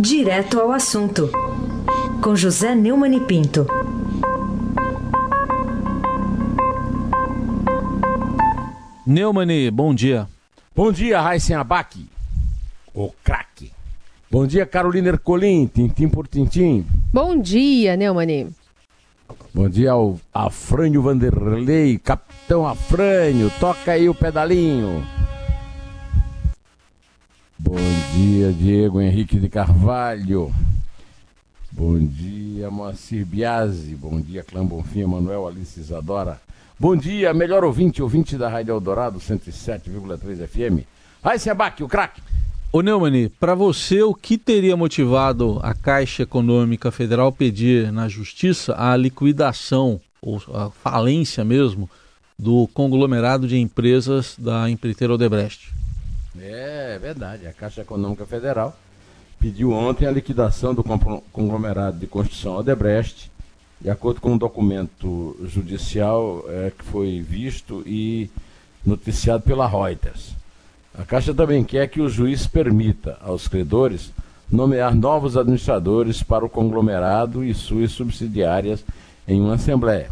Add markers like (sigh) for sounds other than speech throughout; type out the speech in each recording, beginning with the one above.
Direto ao assunto, com José Neumann e Pinto. Neumani, bom dia. Bom dia, Raíssen Abac, o craque. Bom dia, Carolina Ercolim, tintim por tintim. Bom dia, Neumani. Bom dia ao Afrânio Vanderlei, Capitão Afrânio, toca aí o pedalinho. Bom dia, Diego Henrique de Carvalho. Bom dia, Moacir Biasi. Bom dia, Clã Bonfim, Manuel Alice Isadora. Bom dia, melhor ouvinte, ouvinte da Rádio Eldorado 107,3 FM. Aí, Sebac, o craque. Ô Neumani, para você, o que teria motivado a Caixa Econômica Federal pedir na Justiça a liquidação, ou a falência mesmo, do conglomerado de empresas da empreiteira Odebrecht? É, verdade. A Caixa Econômica Federal pediu ontem a liquidação do conglomerado de construção Odebrecht, de acordo com um documento judicial é, que foi visto e noticiado pela Reuters. A Caixa também quer que o juiz permita aos credores nomear novos administradores para o conglomerado e suas subsidiárias em uma assembleia.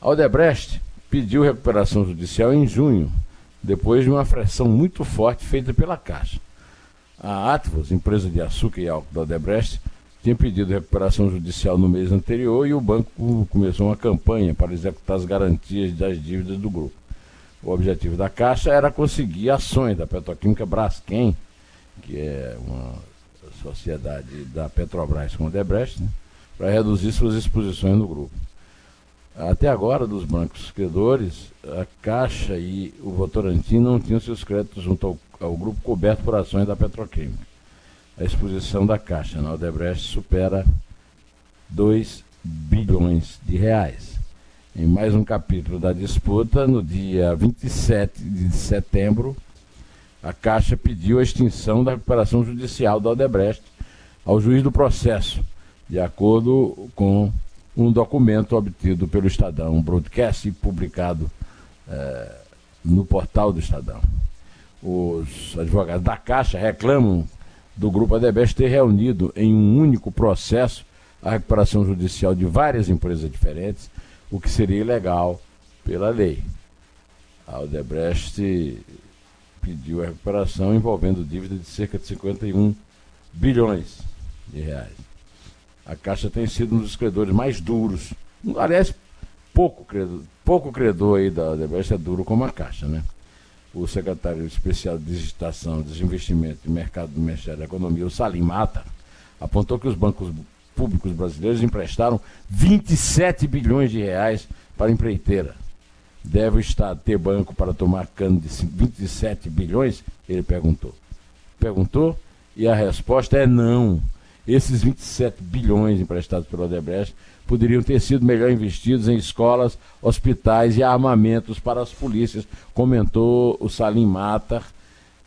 A Odebrecht pediu recuperação judicial em junho, depois de uma pressão muito forte feita pela Caixa. A Atvos, empresa de açúcar e álcool da Odebrecht, tinha pedido recuperação judicial no mês anterior e o banco começou uma campanha para executar as garantias das dívidas do grupo. O objetivo da Caixa era conseguir ações da Petroquímica Braskem, que é uma sociedade da Petrobras com o Debrecht, né, para reduzir suas exposições no grupo. Até agora, dos bancos credores, a Caixa e o Votorantim não tinham seus créditos junto ao, ao grupo coberto por ações da Petroquímica. A exposição da Caixa na Odebrecht supera 2 bilhões de reais em mais um capítulo da disputa, no dia 27 de setembro, a Caixa pediu a extinção da recuperação judicial da Odebrecht ao juiz do processo, de acordo com um documento obtido pelo Estadão Broadcast e publicado eh, no portal do Estadão. Os advogados da Caixa reclamam do Grupo Odebrecht ter reunido em um único processo a recuperação judicial de várias empresas diferentes o que seria ilegal pela lei. A Odebrecht pediu a recuperação envolvendo dívida de cerca de 51 bilhões de reais. A Caixa tem sido um dos credores mais duros. Aliás, pouco credor, pouco credor aí da Odebrecht é duro como a Caixa, né? O secretário especial de Digitação, Desinvestimento e Mercado do Ministério da Economia, o Salim Mata, apontou que os bancos públicos brasileiros emprestaram 27 bilhões de reais para a empreiteira. Deve o Estado ter banco para tomar cano de 27 bilhões? Ele perguntou. Perguntou e a resposta é não. Esses 27 bilhões emprestados pelo Odebrecht poderiam ter sido melhor investidos em escolas, hospitais e armamentos para as polícias, comentou o Salim Matar,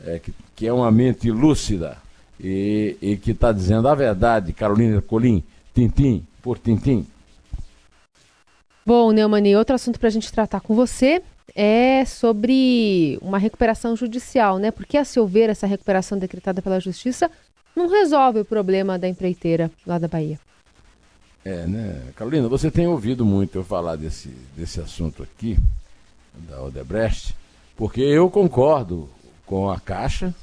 é, que, que é uma mente lúcida e, e que está dizendo a verdade, Carolina Colim, tintim por tintim. Bom, Neumani, outro assunto para a gente tratar com você é sobre uma recuperação judicial, né? Porque, a seu ver, essa recuperação decretada pela Justiça não resolve o problema da empreiteira lá da Bahia. É, né? Carolina, você tem ouvido muito eu falar desse, desse assunto aqui, da Odebrecht, porque eu concordo com a Caixa,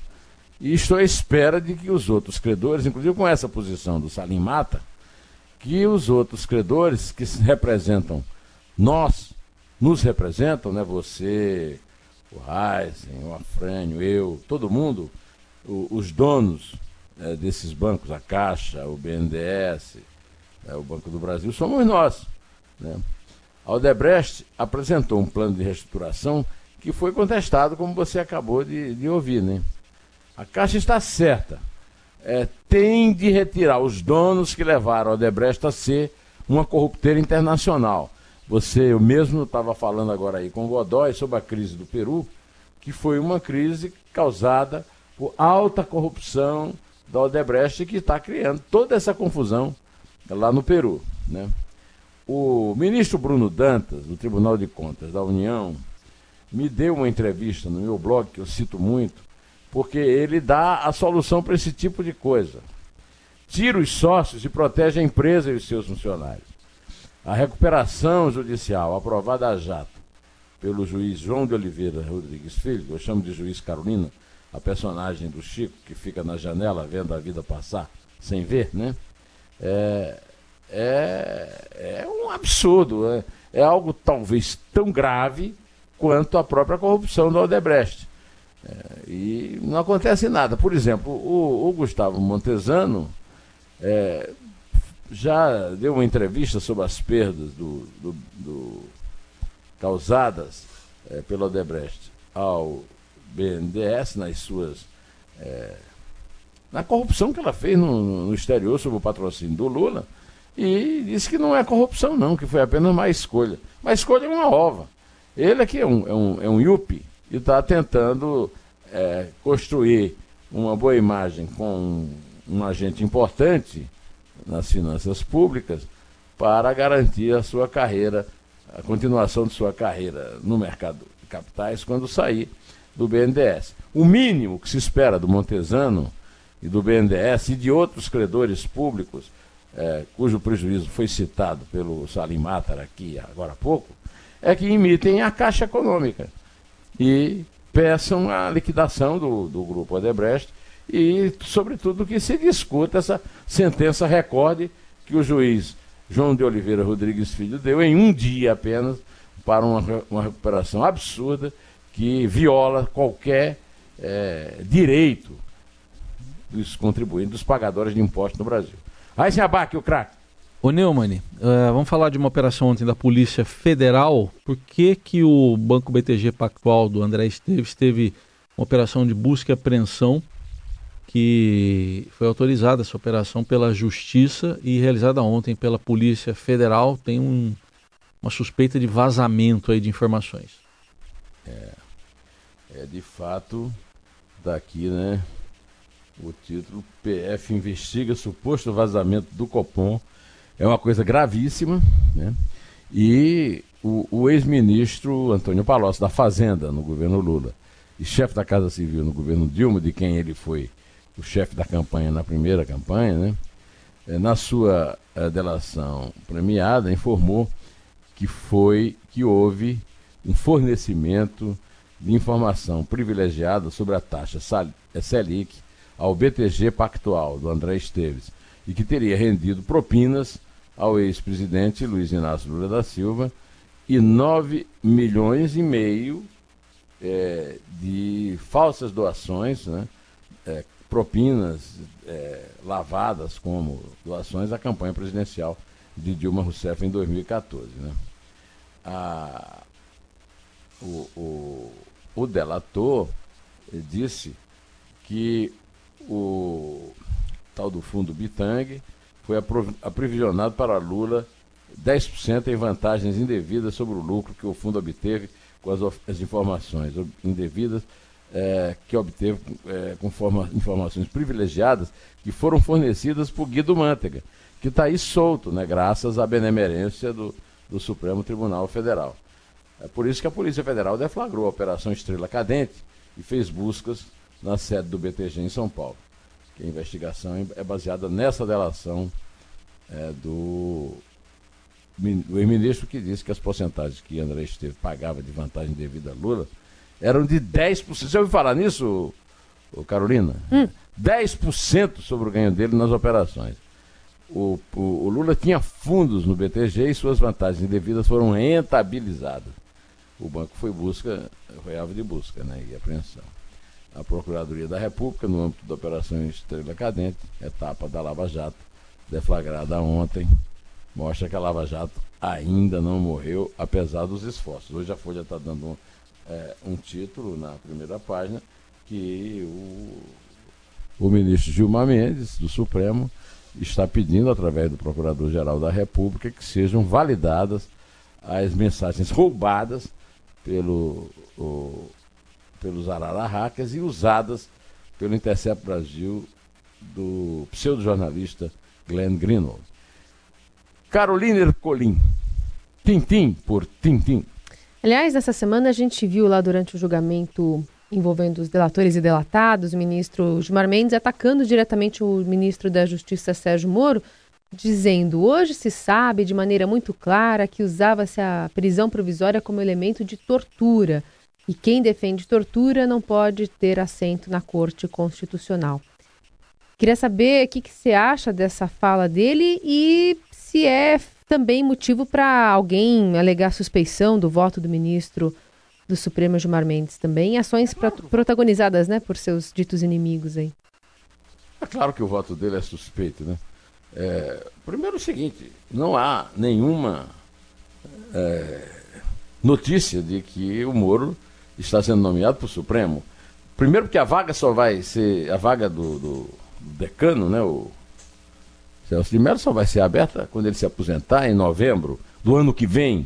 e estou à espera de que os outros credores, inclusive com essa posição do Salim Mata, que os outros credores que representam nós, nos representam, né? Você, o Heisen, o Afrânio, eu, todo mundo, o, os donos é, desses bancos, a Caixa, o BNDES, é, o Banco do Brasil, somos nós. Né? A Odebrecht apresentou um plano de reestruturação que foi contestado, como você acabou de, de ouvir, né? A Caixa está certa. É, tem de retirar os donos que levaram a Odebrecht a ser uma corrupteira internacional. Você, eu mesmo estava falando agora aí com o Godoy sobre a crise do Peru, que foi uma crise causada por alta corrupção da Odebrecht que está criando toda essa confusão lá no Peru. Né? O ministro Bruno Dantas, do Tribunal de Contas da União, me deu uma entrevista no meu blog, que eu cito muito, porque ele dá a solução para esse tipo de coisa. tira os sócios e protege a empresa e os seus funcionários. A recuperação judicial aprovada a jato pelo juiz João de Oliveira Rodrigues Filho, eu chamo de juiz Carolina, a personagem do Chico que fica na janela vendo a vida passar sem ver, né? É, é, é um absurdo, é, é algo talvez tão grave quanto a própria corrupção do Odebrecht. É, e não acontece nada. Por exemplo, o, o Gustavo Montesano é, já deu uma entrevista sobre as perdas do, do, do causadas é, pelo Odebrecht ao BNDES nas suas. É, na corrupção que ela fez no, no exterior sob o patrocínio do Lula e disse que não é corrupção, não, que foi apenas uma escolha. Mas escolha é uma ova. Ele aqui é um, é um, é um yuppie e está tentando é, construir uma boa imagem com um, um agente importante nas finanças públicas para garantir a sua carreira, a continuação de sua carreira no mercado de capitais quando sair do BNDES. O mínimo que se espera do Montesano e do BNDES e de outros credores públicos, é, cujo prejuízo foi citado pelo Salim Matar aqui agora há pouco, é que imitem a Caixa Econômica e peçam a liquidação do, do grupo Odebrecht e, sobretudo, que se discuta essa sentença recorde que o juiz João de Oliveira Rodrigues Filho deu em um dia apenas para uma, uma recuperação absurda que viola qualquer é, direito dos contribuintes, dos pagadores de impostos no Brasil. Aí se abaque o craque. Ô Neumann, uh, vamos falar de uma operação ontem da Polícia Federal. Por que, que o Banco BTG Pactual do André Esteves teve uma operação de busca e apreensão que foi autorizada essa operação pela Justiça e realizada ontem pela Polícia Federal. Tem um, uma suspeita de vazamento aí de informações. É, é de fato daqui, né? O título PF investiga suposto vazamento do Copom é uma coisa gravíssima, né? E o, o ex-ministro Antônio Palocci, da Fazenda, no governo Lula, e chefe da Casa Civil no governo Dilma, de quem ele foi o chefe da campanha na primeira campanha, né? É, na sua é, delação premiada, informou que foi que houve um fornecimento de informação privilegiada sobre a taxa Selic ao BTG Pactual do André Esteves e que teria rendido propinas ao ex-presidente Luiz Inácio Lula da Silva e 9 milhões e meio é, de falsas doações, né, é, propinas é, lavadas como doações à campanha presidencial de Dilma Rousseff em 2014. Né. A, o, o, o delator disse que o tal do fundo Bitang foi aprovisionado para Lula 10% em vantagens indevidas sobre o lucro que o fundo obteve com as, as informações indevidas é, que obteve é, com forma, informações privilegiadas que foram fornecidas por Guido Mantega, que está aí solto, né, graças à benemerência do, do Supremo Tribunal Federal. É por isso que a Polícia Federal deflagrou a Operação Estrela Cadente e fez buscas na sede do BTG em São Paulo que a investigação é baseada nessa delação é, do, do ex-ministro que disse que as porcentagens que André Esteves pagava de vantagem devida a Lula eram de 10%. Você ouviu falar nisso, Carolina? Hum. 10% sobre o ganho dele nas operações. O, o, o, Lula tinha fundos no BTG e suas vantagens indevidas foram rentabilizadas. O banco foi busca, foi alvo de busca né, e apreensão a Procuradoria da República, no âmbito da Operação Estrela Cadente, etapa da Lava Jato, deflagrada ontem, mostra que a Lava Jato ainda não morreu, apesar dos esforços. Hoje a Folha está dando um, é, um, título na primeira página que o, o ministro Gilmar Mendes, do Supremo, está pedindo, através do Procurador-Geral da República, que sejam validadas as mensagens roubadas pelo o, pelos arararracas e usadas pelo Intercept Brasil do pseudo-jornalista Glenn Greenwald. Carolina Ercolim, Tintim por Tintim. Aliás, nessa semana a gente viu lá durante o julgamento envolvendo os delatores e delatados, o ministro Gilmar Mendes atacando diretamente o ministro da Justiça Sérgio Moro, dizendo: hoje se sabe de maneira muito clara que usava-se a prisão provisória como elemento de tortura e quem defende tortura não pode ter assento na Corte Constitucional. Queria saber o que, que você acha dessa fala dele e se é também motivo para alguém alegar suspeição do voto do ministro do Supremo Gilmar Mendes também, ações protagonizadas né, por seus ditos inimigos aí. É claro que o voto dele é suspeito, né? É, primeiro o seguinte, não há nenhuma é, notícia de que o Moro está sendo nomeado para o Supremo. Primeiro porque a vaga só vai ser, a vaga do, do, do decano, né, o Celso de Mello só vai ser aberta quando ele se aposentar em novembro do ano que vem.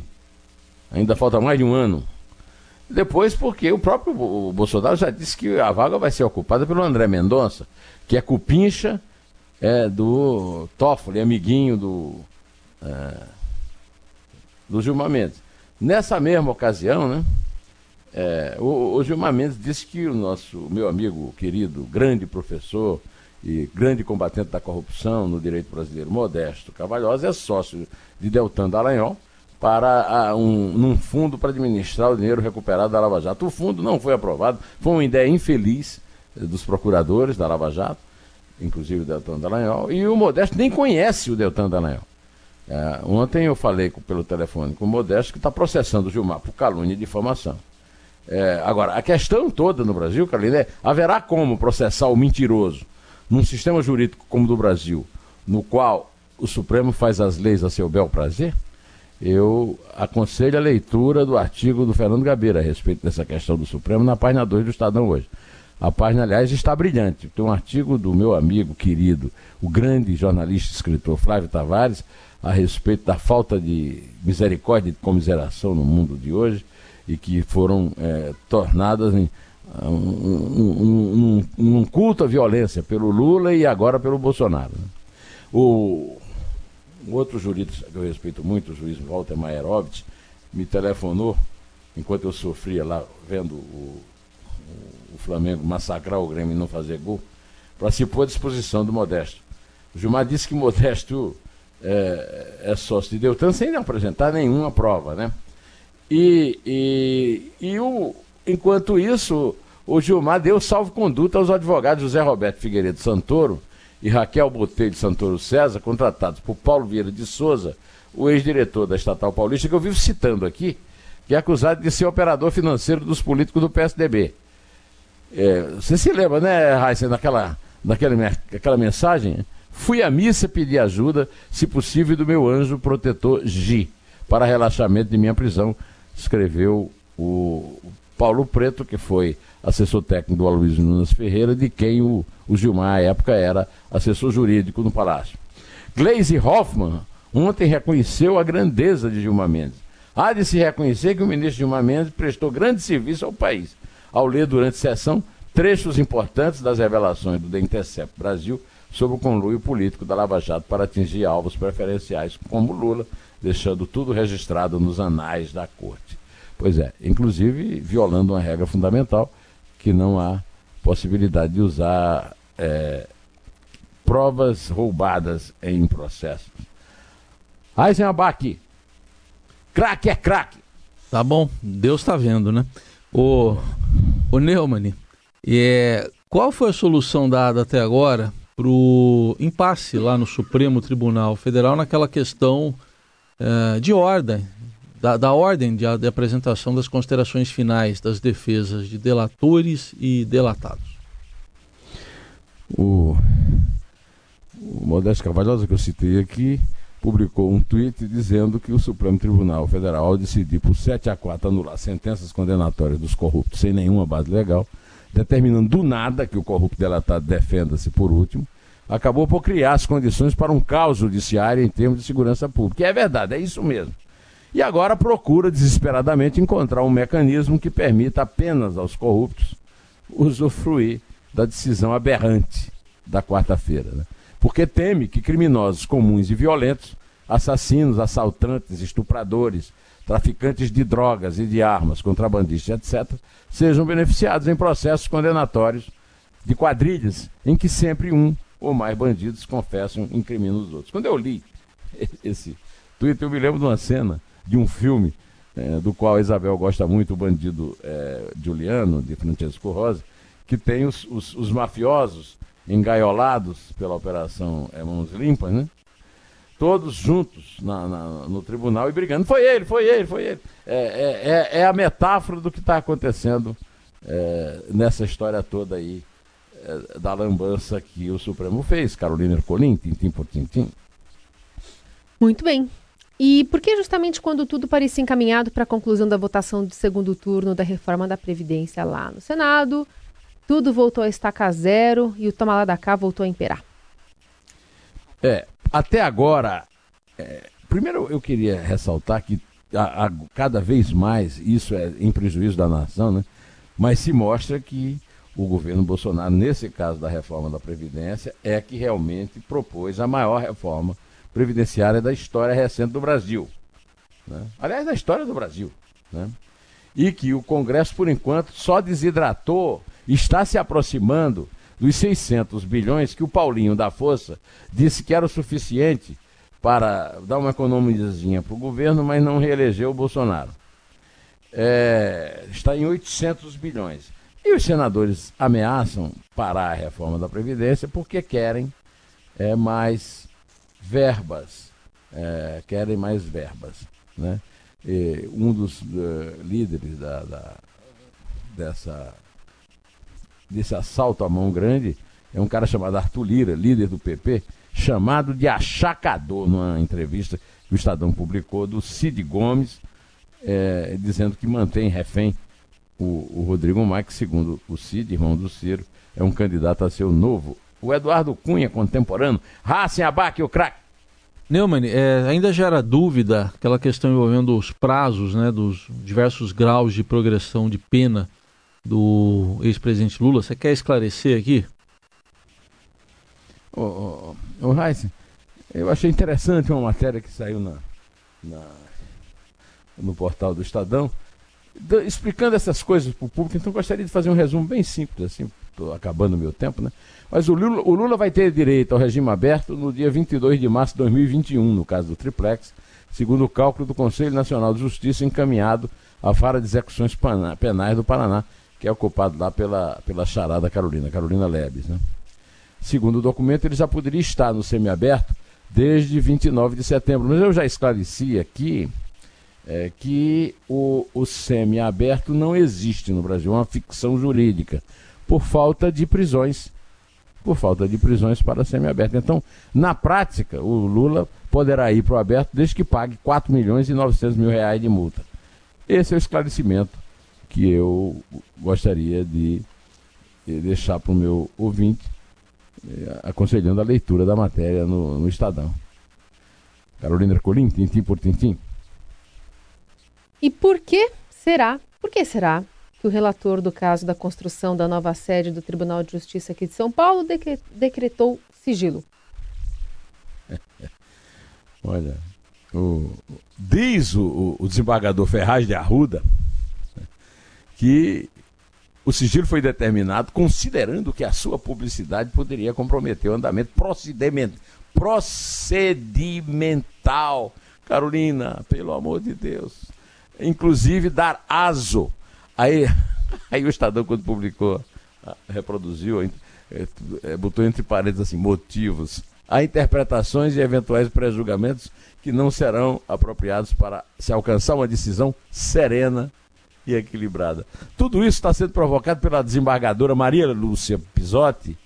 Ainda falta mais de um ano. Depois, porque o próprio Bolsonaro já disse que a vaga vai ser ocupada pelo André Mendonça, que é cupincha é, do Toffoli, amiguinho do, é, do Gilmar Mendes. Nessa mesma ocasião, né, é, o, o, Gilmar Mendes disse que o nosso, meu amigo querido, grande professor e grande combatente da corrupção no direito brasileiro, Modesto Cavalhosa, é sócio de Deltan Dallagnol para a, um, num fundo para administrar o dinheiro recuperado da Lava Jato. O fundo não foi aprovado, foi uma ideia infeliz eh, dos procuradores da Lava Jato, inclusive o Deltan Dallagnol, e o Modesto nem conhece o Deltan Dallagnol. É, ontem eu falei com, pelo telefone com o Modesto que está processando o Gilmar por calúnia e difamação. É, agora, a questão toda no Brasil, Carolina, é: haverá como processar o mentiroso num sistema jurídico como o do Brasil, no qual o Supremo faz as leis a seu bel prazer? Eu aconselho a leitura do artigo do Fernando Gabeira a respeito dessa questão do Supremo na página 2 do Estadão hoje. A página, aliás, está brilhante. Tem um artigo do meu amigo querido, o grande jornalista e escritor Flávio Tavares, a respeito da falta de misericórdia e de comiseração no mundo de hoje e que foram é, tornadas em um, um, um, um, culto à violência pelo Lula e agora pelo Bolsonaro. Né? O, outro jurista que eu respeito muito, o juiz Walter Maierovitch, me telefonou enquanto eu sofria lá vendo o, o Flamengo massacrar o Grêmio e não fazer gol, pôr à disposição do Modesto. O Gilmar disse que Modesto é, é sócio de Deltan sem apresentar nenhuma prova, né? E, e, e o, enquanto isso, o Gilmar deu salvo-conduta aos advogados José Roberto Figueiredo Santoro e Raquel Botelho Santoro César, contratados por Paulo Vieira de Souza, o ex-diretor da Estatal Paulista, que eu vivo citando aqui, que é acusado de ser operador financeiro dos políticos do PSDB. É, você se lembra, né, Raíssa, daquela, daquela, daquela mensagem? Fui à missa pedir ajuda, se possível, do meu anjo protetor Gi, para relaxamento de minha prisão escreveu o Paulo Preto, que foi assessor técnico do Aloysio Nunes Ferreira, de quem o, o Gilmar, à época, era assessor jurídico no Palácio. Gleisi Hoffmann ontem reconheceu a grandeza de Gilmar Mendes. Há de se reconhecer que o ministro Gilmar Mendes prestou grande serviço ao país, ao ler durante sessão trechos importantes das revelações do The Intercept Brasil sobre o conluio político da Lava Jato para atingir alvos preferenciais como Lula, deixando tudo registrado nos anais da corte. Pois é, inclusive violando uma regra fundamental que não há possibilidade de usar é, provas roubadas em processos. Eisenbach, craque é craque. Tá bom, Deus está vendo, né? O, o Neumann, é, qual foi a solução dada até agora para o impasse lá no Supremo Tribunal Federal naquela questão uh, de ordem, da, da ordem de, de, apresentação das considerações finais das defesas de delatores e delatados. O, o Modesto Cavalhosa, que eu citei aqui, publicou um tweet dizendo que o Supremo Tribunal Federal, ao decidir por 7 a 4 anular sentenças condenatórias dos corruptos sem nenhuma base legal, determinando do nada que o corrupto delatado defenda-se por último, acabou por criar as condições para um caos judiciário em termos de segurança pública. E é verdade, é isso mesmo. E agora procura desesperadamente encontrar um mecanismo que permita apenas aos corruptos usufruir da decisão aberrante da quarta-feira. Né? Porque teme que criminosos comuns e violentos, assassinos, assaltantes, estupradores, traficantes de drogas e de armas, contrabandistas, etc., sejam beneficiados em processos condenatórios de quadrilhas em que sempre um ou mais bandidos confessam e incriminam os outros. Quando eu li (laughs) esse tweet, eu me lembro de uma cena de um filme é, do qual a Isabel gosta muito, o bandido é, Giuliano, de Francesco Rosa, que tem os, os, os mafiosos engaiolados pela Operação é, Mãos Limpas, né? Todos juntos na, na, no tribunal e brigando. Foi ele, foi ele, foi ele. É, é, é, é a metáfora do que está acontecendo é, nessa história toda aí é, da lambança que o Supremo fez. Carolina Ercolim, tintim por tintim. Muito bem. E por que justamente quando tudo parecia encaminhado para a conclusão da votação de segundo turno da reforma da Previdência lá no Senado, tudo voltou a estacar zero e o toma da cá voltou a imperar? É, até agora, é, primeiro eu queria ressaltar que a, a, cada vez mais, isso é em prejuízo da nação, né? mas se mostra que o governo Bolsonaro, nesse caso da reforma da Previdência, é que realmente propôs a maior reforma previdenciária da história recente do Brasil. Né? Aliás, da história do Brasil. Né? E que o Congresso, por enquanto, só desidratou, está se aproximando dos 600 bilhões que o Paulinho da Força disse que era o suficiente para dar uma economizazinha para o governo, mas não reelegeu o Bolsonaro. É, está em 800 bilhões. E os senadores ameaçam parar a reforma da Previdência porque querem é, mais verbas, é, querem mais verbas. Né? E um dos uh, líderes da, da, dessa, desse assalto à mão grande é um cara chamado Arthur Lira, líder do PP, chamado de achacador numa entrevista que o Estadão publicou do Cid Gomes, é, dizendo que mantém refém o, o Rodrigo Maia, que segundo o Cid, irmão do Ciro, é um candidato a ser o novo. O Eduardo Cunha, contemporâneo, Racing Abac, o craque. Neumann, é, ainda gera dúvida aquela questão envolvendo os prazos, né, dos diversos graus de progressão de pena do ex-presidente Lula. Você quer esclarecer aqui? Ô, ô, ô eu achei interessante uma matéria que saiu na, na no portal do Estadão, explicando essas coisas para o público, então gostaria de fazer um resumo bem simples, assim, estou acabando o meu tempo, né? Mas o Lula, o Lula vai ter direito ao regime aberto no dia 22 de março de 2021, no caso do Triplex, segundo o cálculo do Conselho Nacional de Justiça encaminhado à Vara de Execuções Penais do Paraná, que é ocupado lá pela, pela charada Carolina, Carolina Lebes, né? Segundo o documento, ele já poderia estar no semiaberto desde 29 de setembro, mas eu já esclareci aqui é, que o, o semi-aberto não existe no Brasil, é uma ficção jurídica, por falta de prisões. Por falta de prisões para semi-aberto. Então, na prática, o Lula poderá ir para o aberto desde que pague 4 milhões e 900 mil reais de multa. Esse é o esclarecimento que eu gostaria de deixar para o meu ouvinte, eh, aconselhando a leitura da matéria no, no Estadão. Carolina Ercolim, tintim por tintim. E por que será, por que será que o relator do caso da construção da nova sede do Tribunal de Justiça aqui de São Paulo decretou sigilo? (laughs) Olha, o, diz o, o desembargador Ferraz de Arruda que o sigilo foi determinado considerando que a sua publicidade poderia comprometer o andamento procedimental. Carolina, pelo amor de Deus inclusive dar aso. Aí, (laughs) aí o Estadão, quando publicou, ah, reproduziu, é, é, botou entre parênteses assim, motivos. Há interpretações e eventuais pré-julgamentos que não serão apropriados para se alcançar uma decisão serena e equilibrada. Tudo isso está sendo provocado pela desembargadora Maria Lúcia Pisotti,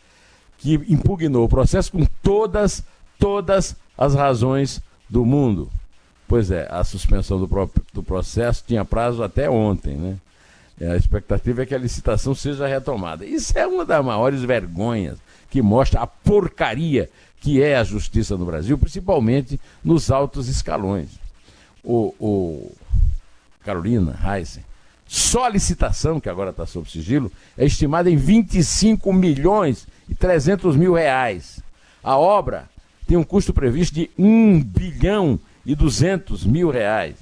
que impugnou o processo com todas, todas as razões do mundo. Pois é, a suspensão do, do processo tinha prazo até ontem, né? A expectativa é que a licitação seja retomada. Isso é uma das maiores vergonhas que mostra a porcaria que é a justiça no Brasil, principalmente nos altos escalões. O, o Carolina Heisen, só a licitação, que agora está sob sigilo, é estimada em 25 milhões e 300 mil reais. A obra tem um custo previsto de 1 bilhão e 200 mil reais.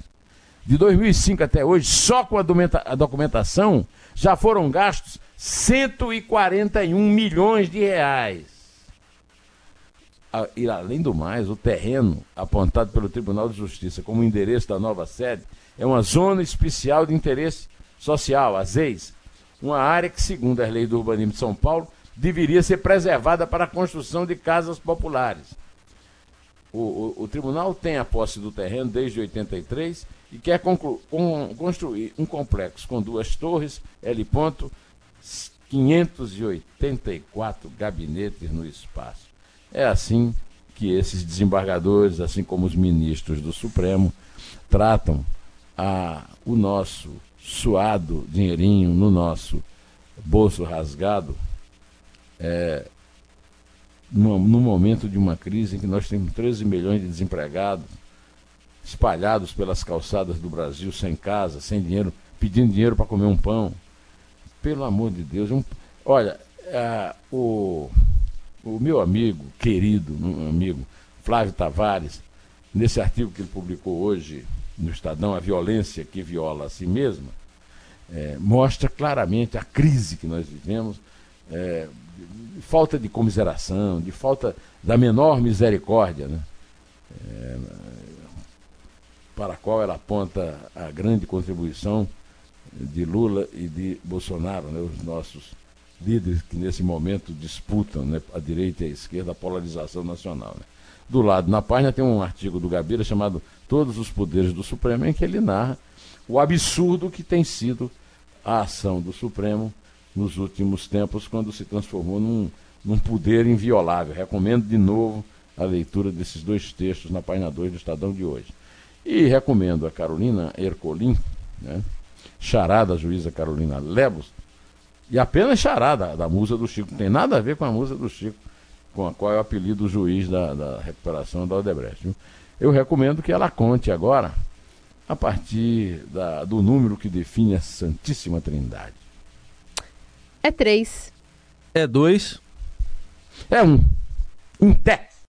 De 2005 até hoje, só com a documentação, já foram gastos 141 milhões de reais. E além do mais, o terreno apontado pelo Tribunal de Justiça como endereço da nova sede é uma zona especial de interesse social, a ZEIS, uma área que, segundo as leis do urbanismo de São Paulo, deveria ser preservada para a construção de casas populares. O, o, o tribunal tem a posse do terreno desde 83 e quer com, construir um complexo com duas torres, L. Ponto, 584 gabinetes no espaço. É assim que esses desembargadores, assim como os ministros do Supremo, tratam a, o nosso suado dinheirinho no nosso bolso rasgado, é, no, no momento de uma crise em que nós temos 13 milhões de desempregados, espalhados pelas calçadas do Brasil, sem casa, sem dinheiro, pedindo dinheiro para comer um pão. Pelo amor de Deus. Um, olha, o, o meu amigo, querido um amigo, Flávio Tavares, nesse artigo que ele publicou hoje no Estadão, A Violência que Viola a Si Mesma, é, mostra claramente a crise que nós vivemos, é, de falta de comiseração, de falta da menor misericórdia, né? É, para a qual ela aponta a grande contribuição de Lula e de Bolsonaro, né? os nossos líderes que nesse momento disputam né? a direita e a esquerda, a polarização nacional. Né? Do lado, na página, tem um artigo do Gabeira chamado Todos os Poderes do Supremo, em que ele narra o absurdo que tem sido a ação do Supremo nos últimos tempos, quando se transformou num, num poder inviolável. Recomendo de novo a leitura desses dois textos na página 2 do Estadão de hoje. E recomendo a Carolina Ercolim, né, charada juíza Carolina Lebos, e apenas charada da musa do Chico. Não tem nada a ver com a musa do Chico, com a qual é o apelido do juiz da, da recuperação da Odebrecht. Viu? Eu recomendo que ela conte agora a partir da, do número que define a Santíssima Trindade. É três. É dois. É um. Um té.